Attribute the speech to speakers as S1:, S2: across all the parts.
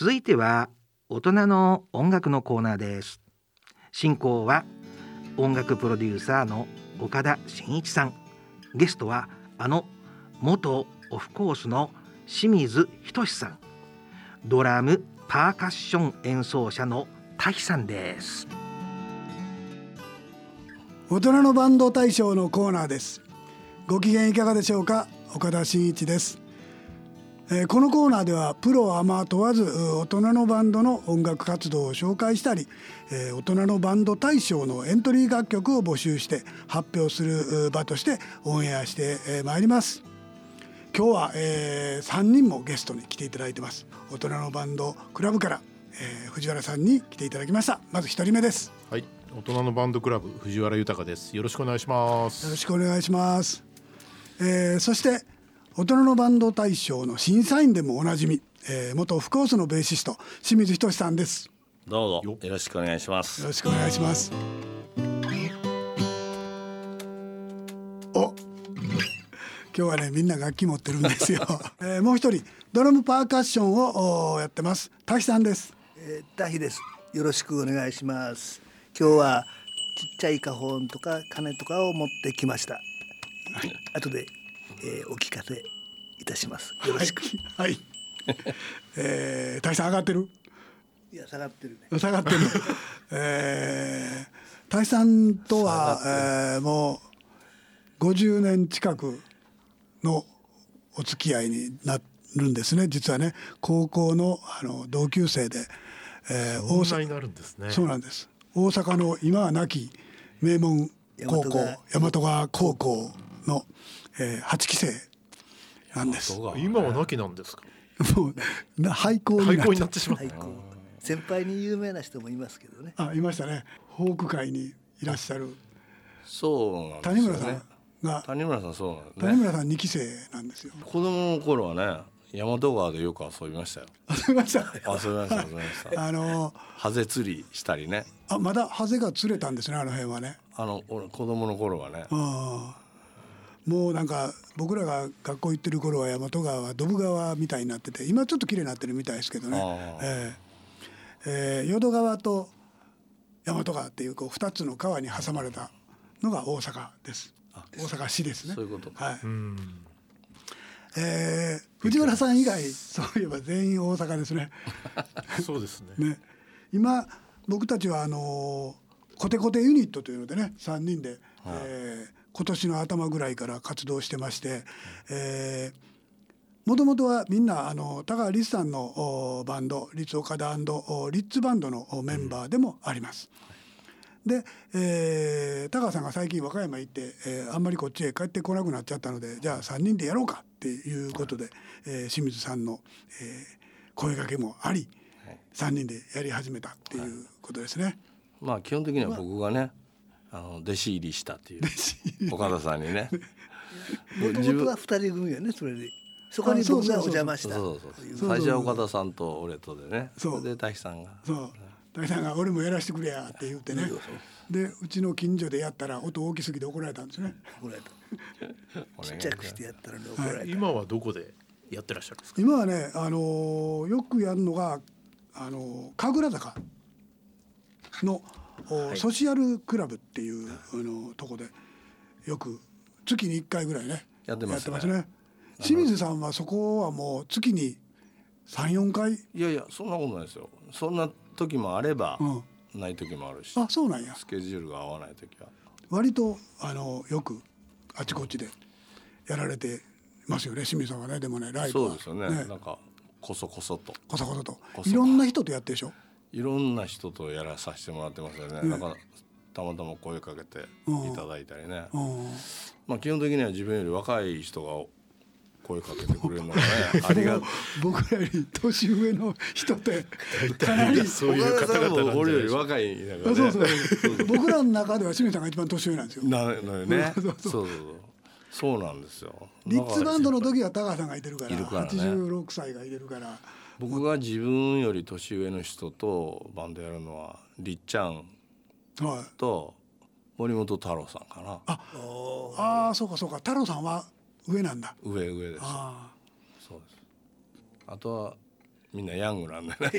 S1: 続いては大人の音楽のコーナーです。進行は音楽プロデューサーの岡田真一さん。ゲストはあの元オフコースの清水仁さん。ドラムパーカッション演奏者の滝さんです。
S2: 大人のバンド大賞のコーナーです。ご機嫌いかがでしょうか？岡田真一です、えーこのコーナーではプロアマ問わずう大人のバンドの音楽活動を紹介したり、えー大人のバンド大賞のエントリー楽曲を募集して発表するう場としてオンエアしてえーまいります今日は、え3人もゲストに来ていただいてます大人のバンドクラブから、えー藤原さんに来ていただきましたまず一人目です
S3: はい、大人のバンドクラブ藤原豊です。よろしくお願いします。
S2: よろしくお願いします。えーそして大人のバンド大賞の審査員でもおなじみ、えー元オフコースのベーシスト清水仁さんです。
S4: どうぞよろしくお願いします
S2: よろしくお願いします。お、今日はねみんな楽器持ってるんですよ。えーもう一人ドラムパーカッションをおやってます滝さんです。
S5: えー、タヒです。よろしくお願いします。今日はちっちゃい花本とか鐘とかを持ってきました。後で、えーお聞かせいたします。よろしく。
S2: はい。はい、えー、滝さん上がってる？
S5: い、や下がってるね。
S2: 下がってる。えー、大さんとは、えー、もう50年近くのお付き合いになるんですね実はね高校のあの同級生で、えー、大阪
S3: 大になるんですね。
S2: そうなんです大阪の今は亡き名門高校大
S5: 大
S2: 和川高校の、えー、8期生なんです。も
S3: 今は亡きなんですか？
S2: うな廃校に
S3: 廃校
S2: なっ
S3: てしまった。
S5: 先輩に有名な人もいますけどね。
S2: あいましたねフォーク界にいらっしゃる
S4: そうなん
S2: 谷
S4: ですよね
S2: 村さんが
S4: 谷村さんそうなんですね
S2: 谷村さん2期生なんですよ。
S4: 子供の頃はね大和川でよく遊びましたよ
S2: 遊びました？
S4: 遊びました遊びました
S2: あの
S4: ハゼ釣りしたりね
S2: あまだハゼが釣れたんですねあの辺はね。
S4: あの俺子供の頃はね
S2: うんもうなんか僕らが学校行ってる頃は大和川はドブ川みたいになってて今ちょっと綺麗になってるみたいですけどね。
S4: あー
S2: えええー淀川と大和川っていうこう2つの川に挟まれたのが大阪です。大阪市ですね。
S4: そういうこと
S2: はい。
S3: うん。
S2: えー藤原さん以外そういえば全員大阪ですね。
S3: そうですね。
S2: ね、今僕たちはあのコテコテユニットというのでね3人で、えー今年の頭ぐらいから活動してまして、えもともとはみんなあの田川律さんのおバンド律岡田おリッツバンドのおメンバーでもあります。で、えー、田川さんが最近和歌山行って、えーあんまりこっちへ帰ってこなくなっちゃったのでじゃあ3人でやろうかっていうことで、えー清水さんの、えー声掛けもあり、3人でやり始めたっていうことですね。
S4: まあ基本的には僕がねあの弟子入りしたっていう。岡田さんにね。
S5: もともとは二人組よねそれで。そこに僕がお邪魔した。
S4: そうそうそう。
S2: そう
S4: 最初は岡田さんと俺とでね。
S2: そう。
S4: それで滝さんが。
S2: そう。大さんが「俺もやらせてくれや」って言ってね。でうちの近所でやったら音大きすぎて怒られたんですね。
S5: 怒られた。ちっちゃくしてやったのに怒られた。
S3: 今はどこでやってらっしゃるんですか？
S2: 今はね、あのーよくやるのが、あのー神楽坂の、おソシアルクラブっていう、あのとこでよく月に1回ぐらいね
S4: やってますね。
S2: ね。清水さんはそこはもう月に34回、
S4: いやいやそんなことないですよ。そんな時もあれば
S2: うん、
S4: ない時もあるし
S2: あそうなんや。
S4: スケジュールが合わない時は。
S2: 割とあのよくあちこちでやられてますよね。清水さんはねでもねライブは。
S4: そうですよね。なんかこそこそと。
S2: こそこそと。いろんな人とやってるでしょ
S4: いろんな人とやらさせてもらってますよね、
S2: うん。
S4: だからたまたま声かけていただいたりね、
S2: うん。
S4: まあ基本的には自分より若い人が声かけてくれるのがね ありが
S2: 僕らより年上の人ってかなり
S3: そういう方々
S4: も俺より。若いんだからね。
S2: そうそう。僕らの中では清水さんが一番年上なんですよ。
S4: なのよね。
S2: そうそう
S4: そう。そうなんですよ。
S2: リッツバンドの時は高橋さんがいてるから
S4: いるからね。
S2: 86歳がいてるから
S4: 僕が自分より年上の人とバンドやるのはりっちゃん
S2: はい。
S4: と森本太郎さんかな。
S2: ああそうかそうか。太郎さんは上なんだ。
S4: 上上です。
S2: あ
S4: そうです。あとはみんなヤングなんだね。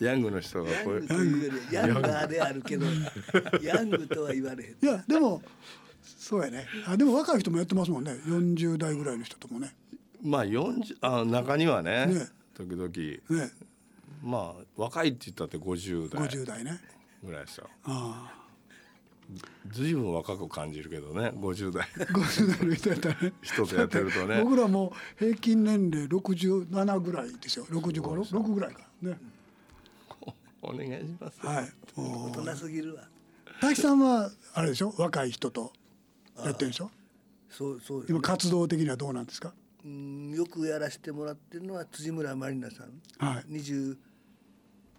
S4: ヤング。の人が
S5: ヤン
S4: こう
S5: いう。ヤンガーであるけど ヤングとは言われへん。
S2: いやでもそうやね。あでも若い人もやってますもんね。40代ぐらいの人ともね。
S4: まあ40あ中にはね。
S2: ね
S4: 時々。
S2: ね。
S4: まあ若いって言ったって50代。
S2: 50代ね。
S4: ぐらいですよ。
S2: あ
S4: 随分若く感じるけどね50代。
S2: あ50代の人やったらね。
S4: 人とやってるとね。
S2: 僕らもう平均年齢67ぐらいですよ。656ぐらいかね。
S4: お願いします。
S2: はい。
S5: 大人すぎるわ。
S2: 大樹さんはあれでしょ？若い人とやってるでしょ？
S5: そうそう。よ
S2: 今活動的にはどうなんですか？
S5: うんよくやらせてもらってるのは辻村まりなさん、
S2: はい。
S5: 20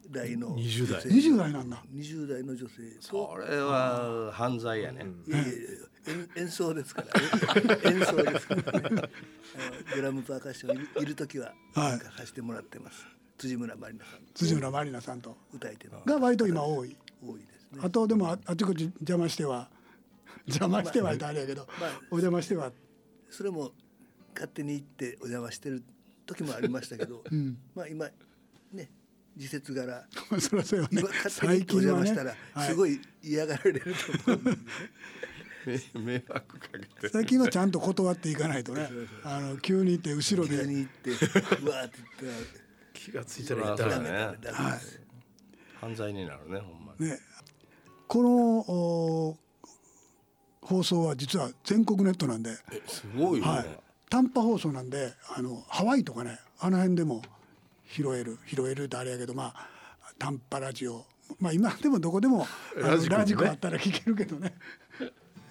S5: 代の
S3: 20代。
S5: 女性
S2: 20代なんだ。
S5: 20代の女性。と
S4: それは犯罪やね、
S5: いやいやいや演演奏ですから演奏ですからね。ドラムパーカッションいるい。る時はさせてもらってます、辻村まりなさん
S2: 辻村まりなさんと。
S5: 歌い手の
S2: が割と今多い。
S5: 多いですね。
S2: あとでもああちこち邪魔しては邪魔しては言ったらあれやけど、
S5: まあ
S2: お邪魔しては。
S5: それも勝手に行ってお邪魔してる時もありましたけど、
S2: ん。
S5: まあ今ね時節柄。
S2: そそね。
S5: 今勝手に行ってお邪魔したら
S2: はい。
S5: すごい嫌がられると思うんで。ね
S4: め迷惑かけて
S2: 最近はちゃんと断っていかないとね。あの急に行って後ろ
S5: 急
S2: で
S5: に行ってうわーって言った
S3: 気がついたら
S4: そら
S3: いたら
S5: らダメ
S3: ね
S5: ダメダメです
S4: 犯罪になるねほんまに、
S2: ね。このお放送は実は全国ネットなんで、
S4: すごいよね、
S2: はい、短波放送なんであのハワイとかねあの辺でも拾える拾えるってあれやけどまあ短波ラジオ。まあ今でもどこでも
S3: ラジ
S2: ラジコあったら聞けるけどね。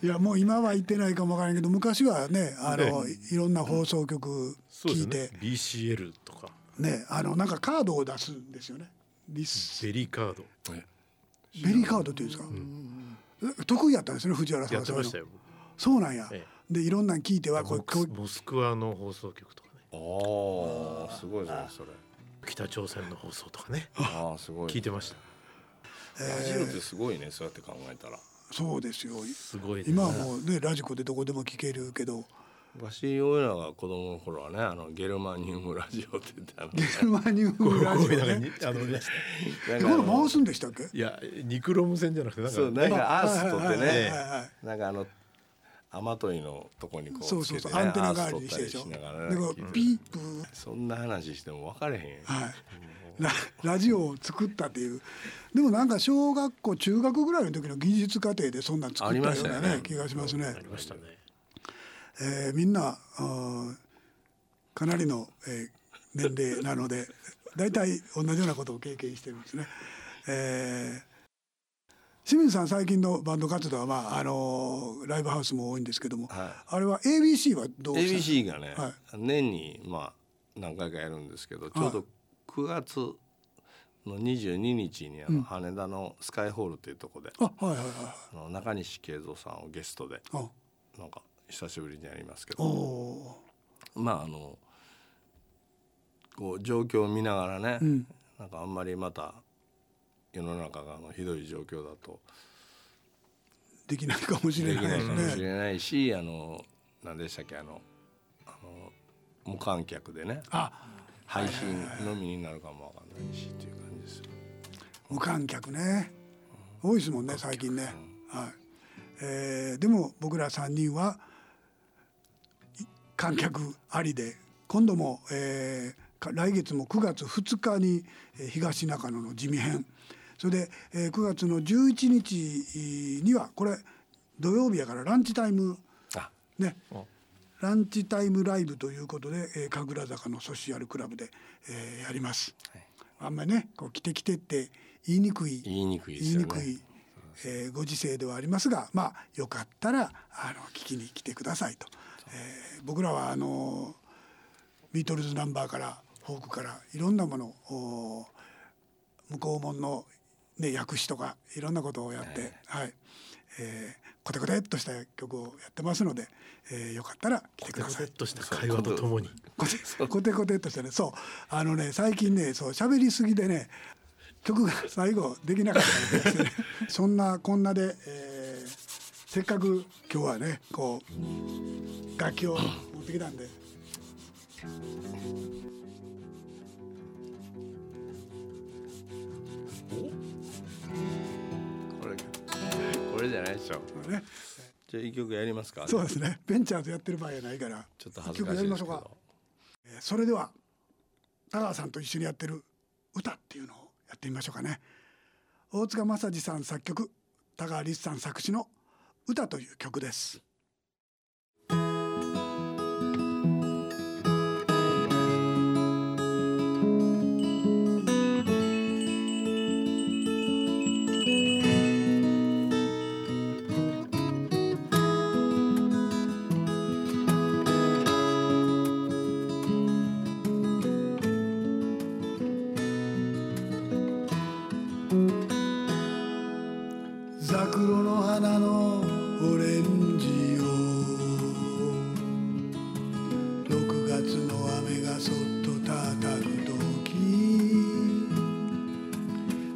S2: いやもう今は行ってないかもわからんけど昔はねあの
S3: ね。
S2: いろんな放送局聞いて。
S3: ね BCL とか。
S2: ねあのなんかカードを出すんですよね。リス。
S3: ベリーカード。
S2: ベリーカードっていうんですか、え得意やったんですね藤原さん
S3: やってましたよ。
S2: そうなんや、
S3: え
S2: でいろんなん聞いてはこ
S3: モ
S2: う
S3: モスクワの放送局とかね。
S4: ああすごいですねそれ。
S3: 北朝鮮の放送とかね。
S4: ああすごい
S3: 聞いてました。
S4: ラジオってすごいねそうやって考えたら。
S2: そうですよ。
S3: すごいです
S2: 今はもうねラジコでどこでも聞けるけど。
S4: 昔俺らが子供の頃はねあのゲルマニウムラジオって言ってあの
S2: ゲルマニウムラジオね。
S3: にあのね
S2: えこれ回すんでしたっけ
S3: いやニクロム線じゃなくてなんか
S4: そうなんかアースとってね
S2: はい
S4: なんかあの雨戸いのとこにこう
S2: そうそうそう、アンテナ代わりにしてでしょ。でこう
S4: ね聞いて
S2: ピープ。ー
S4: そんな話しても分かれへんよ
S2: はい。ララジオを作ったっていう。でもなんか小学校中学ぐらいの時の技術課程でそんなん作ったような
S4: よね。
S2: ね気がしますね。
S3: ありましたね。
S2: えーみんなあーかなりの、えー年齢なので大体同じようなことを経験してるんですね。えー清水さん最近のバンド活動は、まああのーライブハウスも多いんですけども、
S4: は
S2: あれは ABC はどうした
S4: ABC がね、
S2: はい。
S4: 年にまあ何回かやるんですけどちょうど9月の22日にあの羽田のスカイホールというところで、
S2: あはいはいはい
S4: あの中西慶三さんをゲストで
S2: あ。
S4: なんか久しぶりにやりますけ
S2: お
S4: ど。
S2: お
S4: まああのこう状況を見ながらね、
S2: ん。
S4: なんかあんまりまた世の中があのひどい状況だと
S2: ーできないかもしれないです
S4: ないかもし
S2: ね。
S4: れないし、あの何でしたっけあのあの無観客でね
S2: あ
S4: 配信のみになるかもわかんないしっていう感じですよ。
S2: 無観客ね多いですもんね最近ね。はいえーでも僕ら3人はい観客ありで今度も、えーか来月も9月2日にえー東中野の地味編それで、えー9月の11日にはこれ土曜日やからランチタイム。
S4: あ。
S2: ね。ランチタイムライブということで、えー、神楽坂のソシアルクラブで、えーやります。あんまりねこう来て来てって言いにくい。
S4: 言いにくいです
S2: 言い。にくい、えーご時世ではありますがまあよかったらあの聞きに来てくださいと、えー僕らはあのビートルズナンバーからフォークからいろんなものを向こう門の、ね、訳詞とかいろんなことをやって、はい。えーコテコテっとした曲をやってますので、えーよかったら来てください。
S3: コテコテっ。とした会話とともに。
S2: コテコテコテっとしてね。そう。あのね最近ねそう喋りすぎでね曲が最後できなかったりとかしてね。そんなこんなで、えーせっかく今日はねこう楽器を持ってきたんで
S4: しょ
S2: ね。
S4: じゃあ一曲やりますか。
S2: そうですね。ベンチャーズやってる場合じゃないから
S4: ちょっと恥ずかしいですけ
S2: 一曲やりましょうか。
S4: ど
S2: えーそれでは田川さんと一緒にやってる歌っていうのをやってみましょうかね。大塚正治さん作曲田川律さん作詞の歌という曲です桜の花のオレンジを。6月の雨がそっと叩く時。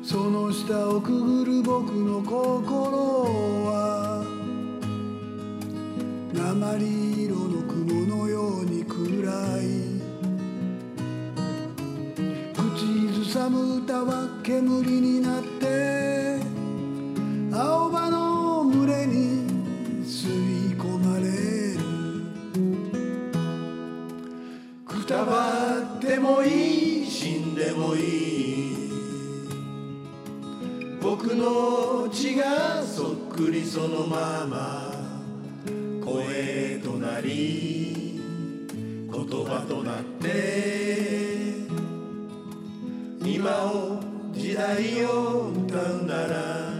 S2: その下をくぐる僕の心。まま声となり言葉となって今を時代を歌うなら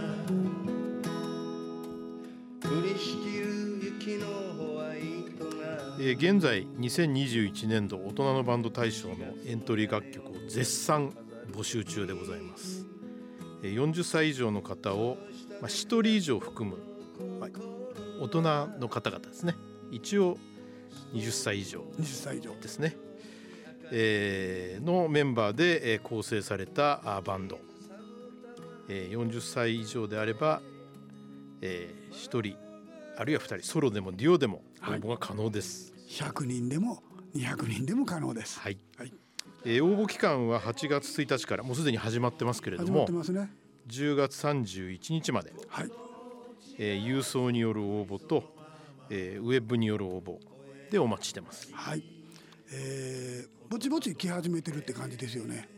S2: 降りしきる雪のホワイトが
S3: え現在2021年度大人のバンド大賞のエントリー楽曲を絶賛募集中でございます。えー40歳以上の方を、まあ、1人以上含む、まあ大人の方々ですね。一応20歳以上。
S2: 20歳以上。
S3: ですね、えーのメンバーで、えー構成されたあバンド、えー40歳以上であれば、え1人あるいは2人ソロでもデュオでも応募が可能です。
S2: 100人でも200人でも可能です。
S3: はい。
S2: はい。
S3: えー応募期間は8月1日からもうすでに始まってますけれど
S2: 始まっ
S3: も
S2: てますね。
S3: 10月31日まで、
S2: はい
S3: えー郵送による応募と、えーウェブによる応募でお待ちしてます。
S2: はい。えー、ぼちぼち来始めてるって感じですよね。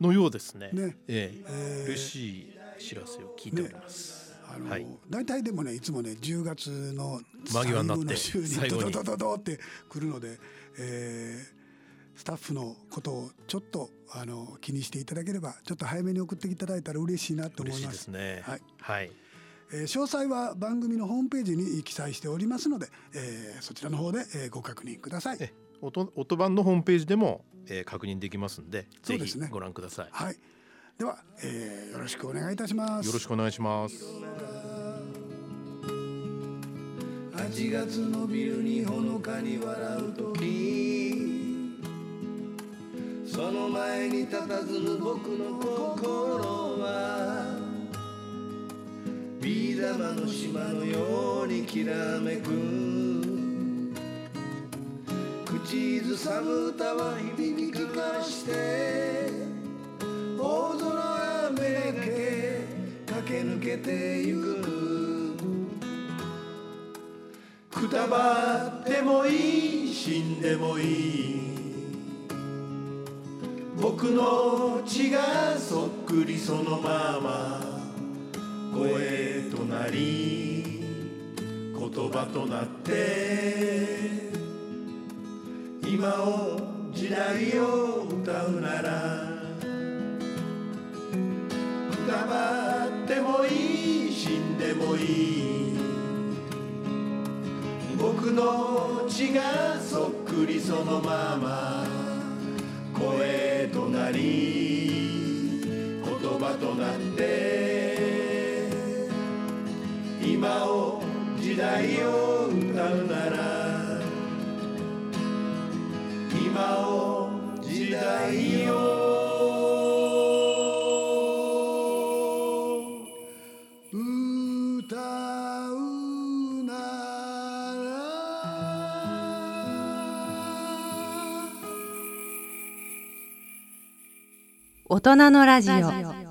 S3: のようですね。
S2: ね。
S3: えー
S2: えー
S3: 嬉しい知らせを聞いております、
S2: あの、
S3: はい。
S2: 大体でもねいつもね10月の最後の週
S3: に。
S2: ドドドドドって来るので、えースタッフのことをちょっとあの気にしていただければちょっと早めに送っていただいたら嬉しいなと思
S3: 嬉しい
S2: いま。
S3: ですすね。
S2: はい。
S3: はい、
S2: えー詳細は番組のホームページに記載しておりますので、えーそちらの方で、えーご確認ください。
S3: え音音版のホームページでも、えー確認できますんでぜひ
S2: そうですね
S3: ご覧ください、
S2: はい。では、えーよろしくお願いいたします。
S3: よろしくお願いします
S2: 8月のビルにほのかに笑う時
S4: その前に佇む僕の心はビー玉の島のようにきらめく。口ずさむ歌は響き聞かして。大空めがけ駆け抜けてゆく。くたばってもいい死んでもいい。僕の血がそっくりそのまま。声となり言葉となって今を時代を歌うならくたばってもいい死んでもいい僕の血がそっくりそのまま声となり言葉となって今を時代を歌うなら。今を時代を。
S2: 歌うなら。
S6: 大人のラジオ。